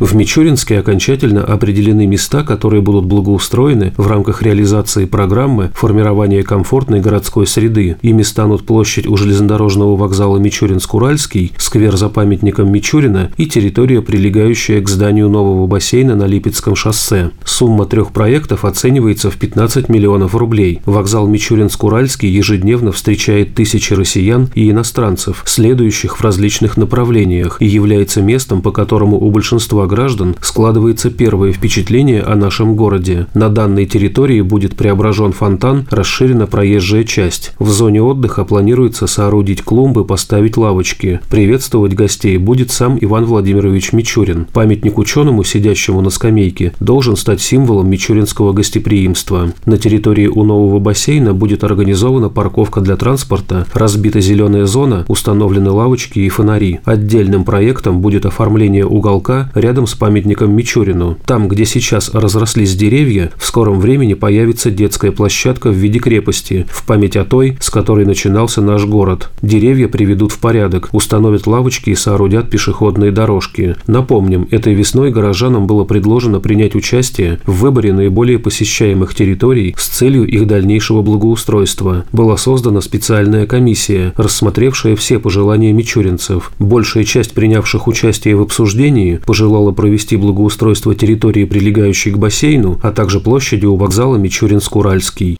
В Мичуринске окончательно определены места, которые будут благоустроены в рамках реализации программы формирования комфортной городской среды. Ими станут площадь у железнодорожного вокзала Мичуринск-Уральский, сквер за памятником Мичурина и территория, прилегающая к зданию нового бассейна на Липецком шоссе. Сумма трех проектов оценивается в 15 миллионов рублей. Вокзал Мичуринск-Уральский ежедневно встречает тысячи россиян и иностранцев, следующих в различных направлениях, и является местом, по которому у большинства граждан складывается первое впечатление о нашем городе. На данной территории будет преображен фонтан, расширена проезжая часть. В зоне отдыха планируется соорудить клумбы, поставить лавочки. Приветствовать гостей будет сам Иван Владимирович Мичурин. Памятник ученому, сидящему на скамейке, должен стать символом мичуринского гостеприимства. На территории у нового бассейна будет организована парковка для транспорта, разбита зеленая зона, установлены лавочки и фонари. Отдельным проектом будет оформление уголка рядом рядом с памятником Мичурину. Там, где сейчас разрослись деревья, в скором времени появится детская площадка в виде крепости, в память о той, с которой начинался наш город. Деревья приведут в порядок, установят лавочки и соорудят пешеходные дорожки. Напомним, этой весной горожанам было предложено принять участие в выборе наиболее посещаемых территорий с целью их дальнейшего благоустройства. Была создана специальная комиссия, рассмотревшая все пожелания мичуринцев. Большая часть принявших участие в обсуждении пожелала планировала провести благоустройство территории, прилегающей к бассейну, а также площади у вокзала Мичуринск-Уральский.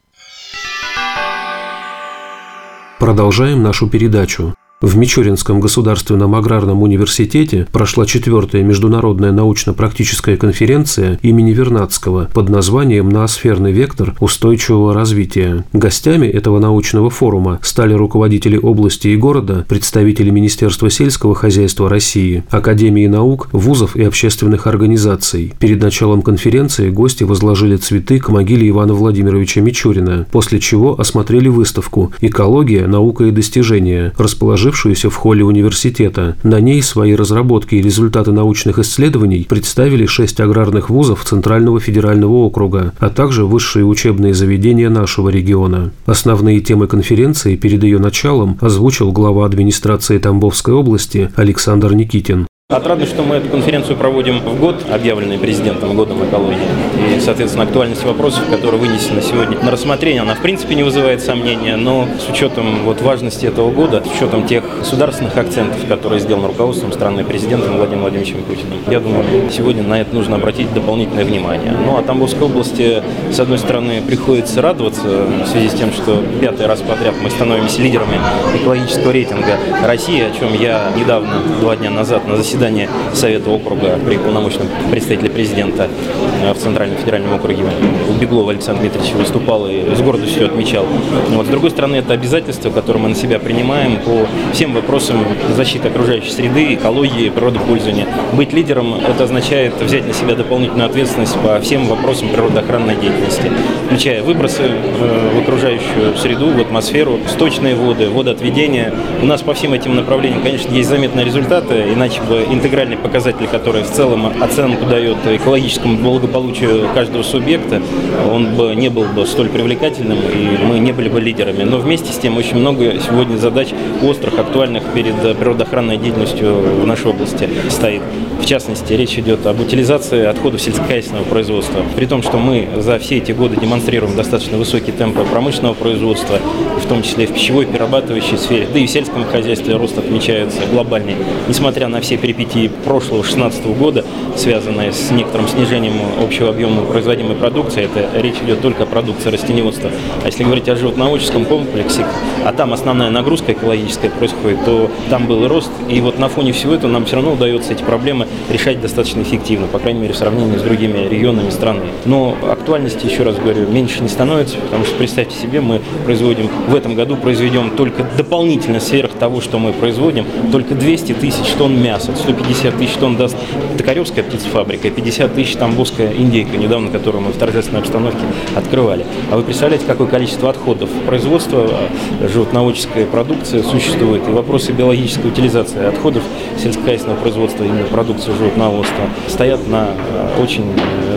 Продолжаем нашу передачу. В Мичуринском государственном аграрном университете прошла четвертая международная научно-практическая конференция имени Вернадского под названием «Ноосферный вектор устойчивого развития». Гостями этого научного форума стали руководители области и города, представители Министерства сельского хозяйства России, Академии наук, вузов и общественных организаций. Перед началом конференции гости возложили цветы к могиле Ивана Владимировича Мичурина, после чего осмотрели выставку «Экология, наука и достижения», расположив расположившуюся в холле университета. На ней свои разработки и результаты научных исследований представили шесть аграрных вузов Центрального федерального округа, а также высшие учебные заведения нашего региона. Основные темы конференции перед ее началом озвучил глава администрации Тамбовской области Александр Никитин. Отрадно, что мы эту конференцию проводим в год, объявленный президентом годом экологии. И, соответственно, актуальность вопросов, которые вынесены сегодня на рассмотрение, она в принципе не вызывает сомнения, но с учетом вот важности этого года, с учетом тех государственных акцентов, которые сделаны руководством страны президентом Владимиром Владимировичем Путиным, я думаю, сегодня на это нужно обратить дополнительное внимание. Ну а Тамбовской области, с одной стороны, приходится радоваться в связи с тем, что пятый раз подряд мы становимся лидерами экологического рейтинга России, о чем я недавно, два дня назад на заседании заседании Совета округа при полномочном представителе президента э, в Центральном федеральном округе Беглова Александра Дмитриевича выступал и с гордостью отмечал. Вот, с другой стороны, это обязательство, которое мы на себя принимаем по всем вопросам защиты окружающей среды, экологии, природопользования. Быть лидером – это означает взять на себя дополнительную ответственность по всем вопросам природоохранной деятельности, включая выбросы э, в окружающую среду, в атмосферу, сточные воды, водоотведение. У нас по всем этим направлениям, конечно, есть заметные результаты, иначе бы интегральный показатель, который в целом оценку дает экологическому благополучию каждого субъекта, он бы не был бы столь привлекательным, и мы не были бы лидерами. Но вместе с тем очень много сегодня задач острых, актуальных перед природоохранной деятельностью в нашей области стоит. В частности, речь идет об утилизации отходов сельскохозяйственного производства. При том, что мы за все эти годы демонстрируем достаточно высокие темпы промышленного производства, в том числе в пищевой перерабатывающей сфере, да и в сельском хозяйстве рост отмечается глобальный. Несмотря на все перипетии прошлого 2016 года, связанные с некоторым снижением общего объема производимой продукции, это речь идет только о продукции растениеводства. А если говорить о животноводческом комплексе, а там основная нагрузка экологическая происходит, то там был и рост. И вот на фоне всего этого нам все равно удается эти проблемы решать достаточно эффективно, по крайней мере, в сравнении с другими регионами страны. Но актуальности, еще раз говорю, меньше не становится, потому что представьте себе, мы производим, в этом году произведем только дополнительно сверх того, что мы производим, только 200 тысяч тонн мяса. 150 тысяч тонн даст Токаревская птицефабрика, 50 тысяч Тамбовская индейка, недавно которую мы в торжественной обстановке открывали. А вы представляете, какое количество отходов производства э, животноводческой продукции существует, и вопросы биологической утилизации отходов сельскохозяйственного производства именно продукции продукцию животноводства, стоят на очень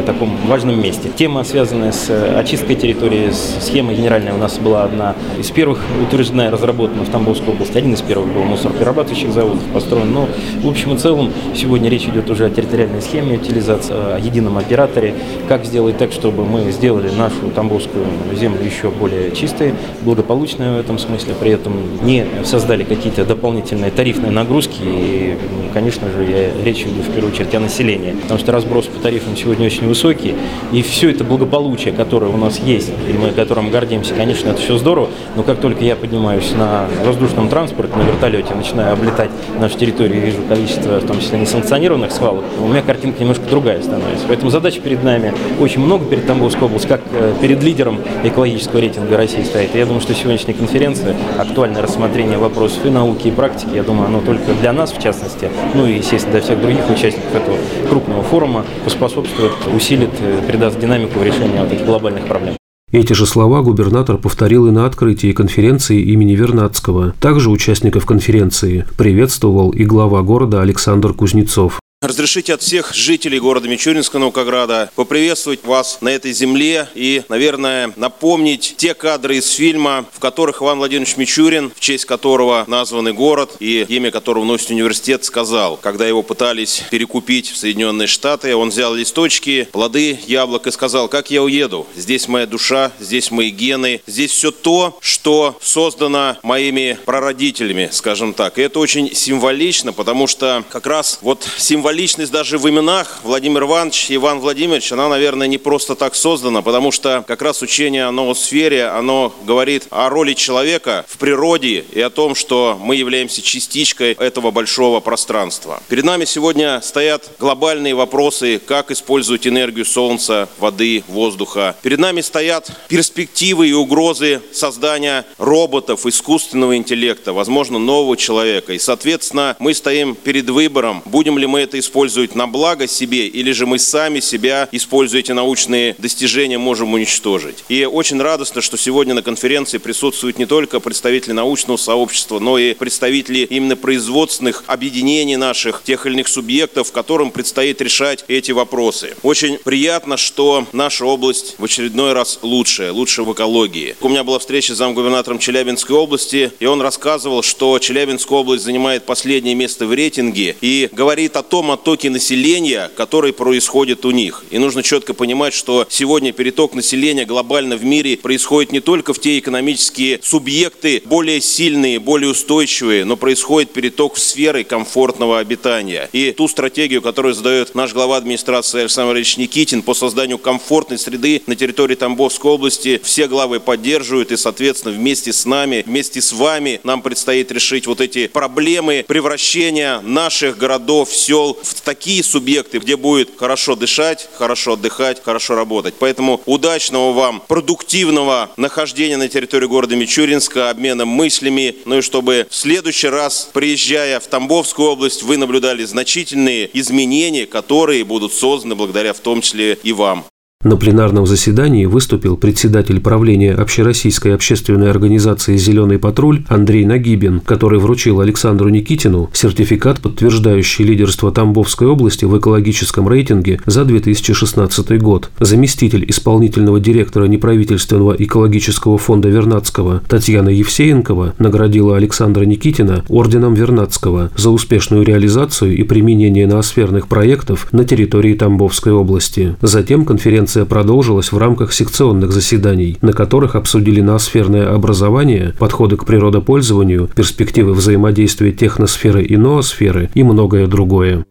таком важном месте. Тема, связанная с очисткой территории, с схемой генеральной у нас была одна из первых утверждена и разработана в Тамбовской области. Один из первых был мусороперерабатывающих заводов построен. Но в общем и целом сегодня речь идет уже о территориальной схеме утилизации, о едином операторе. Как сделать так, чтобы мы сделали нашу Тамбовскую землю еще более чистой, благополучной в этом смысле, при этом не создали какие-то дополнительные тарифные нагрузки. И, конечно же, я речь веду в первую очередь о населении. Потому что разброс по тарифам сегодня очень высокий. И все это благополучие, которое у нас есть, и мы которым гордимся, конечно, это все здорово. Но как только я поднимаюсь на воздушном транспорте, на вертолете, начинаю облетать нашу территорию и вижу количество, в том числе несанкционированных свалок, у меня картинка немножко другая становится. Поэтому задача перед нами очень много перед Тамбовской областью, как э, перед лидером экологического рейтинга России стоит. И я думаю, что сегодняшняя конференция, актуальное рассмотрение вопросов и науки, и практики, я думаю, оно только для нас, в частности, ну и, естественно, для всех других участников этого крупного форума поспособствует, усилит, э, придаст динамику в решении вот этих глобальных проблем. Эти же слова губернатор повторил и на открытии конференции имени Вернадского. Также участников конференции приветствовал и глава города Александр Кузнецов. Разрешите от всех жителей города Мичуринска Наукограда поприветствовать вас на этой земле и, наверное, напомнить те кадры из фильма, в которых Иван Владимирович Мичурин, в честь которого названный город и имя которого носит университет, сказал, когда его пытались перекупить в Соединенные Штаты, он взял листочки, плоды, яблок и сказал, как я уеду? Здесь моя душа, здесь мои гены, здесь все то, что создано моими прародителями, скажем так. И это очень символично, потому что как раз вот символ символичность даже в именах Владимир Иванович Иван Владимирович, она, наверное, не просто так создана, потому что как раз учение о ноосфере, оно говорит о роли человека в природе и о том, что мы являемся частичкой этого большого пространства. Перед нами сегодня стоят глобальные вопросы, как использовать энергию солнца, воды, воздуха. Перед нами стоят перспективы и угрозы создания роботов, искусственного интеллекта, возможно, нового человека. И, соответственно, мы стоим перед выбором, будем ли мы это использовать на благо себе, или же мы сами себя, используя эти научные достижения, можем уничтожить. И очень радостно, что сегодня на конференции присутствуют не только представители научного сообщества, но и представители именно производственных объединений наших, тех или иных субъектов, которым предстоит решать эти вопросы. Очень приятно, что наша область в очередной раз лучшая, лучше в экологии. У меня была встреча с замгубернатором Челябинской области, и он рассказывал, что Челябинская область занимает последнее место в рейтинге и говорит о том, оттоке населения, который происходит у них. И нужно четко понимать, что сегодня переток населения глобально в мире происходит не только в те экономические субъекты более сильные, более устойчивые, но происходит переток в сферы комфортного обитания. И ту стратегию, которую задает наш глава администрации Александр Ильич Никитин по созданию комфортной среды на территории Тамбовской области, все главы поддерживают и, соответственно, вместе с нами, вместе с вами нам предстоит решить вот эти проблемы превращения наших городов, сел в такие субъекты, где будет хорошо дышать, хорошо отдыхать, хорошо работать. Поэтому удачного вам, продуктивного нахождения на территории города Мичуринска, обмена мыслями, ну и чтобы в следующий раз, приезжая в Тамбовскую область, вы наблюдали значительные изменения, которые будут созданы благодаря в том числе и вам. На пленарном заседании выступил председатель правления Общероссийской общественной организации «Зеленый патруль» Андрей Нагибин, который вручил Александру Никитину сертификат, подтверждающий лидерство Тамбовской области в экологическом рейтинге за 2016 год. Заместитель исполнительного директора неправительственного экологического фонда Вернадского Татьяна Евсеенкова наградила Александра Никитина орденом Вернадского за успешную реализацию и применение ноосферных проектов на территории Тамбовской области. Затем конференция Конференция продолжилась в рамках секционных заседаний, на которых обсудили ноосферное образование, подходы к природопользованию, перспективы взаимодействия техносферы и ноосферы и многое другое.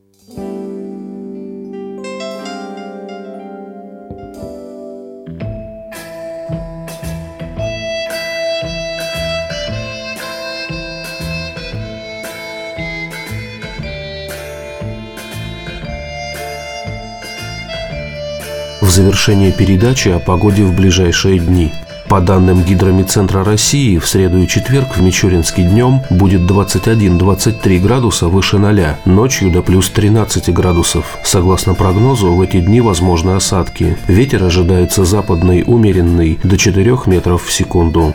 Завершение передачи о погоде в ближайшие дни. По данным Гидромедцентра России, в среду и четверг в Мичуринске днем будет 21-23 градуса выше 0, ночью до плюс 13 градусов. Согласно прогнозу, в эти дни возможны осадки. Ветер ожидается западный умеренный до 4 метров в секунду.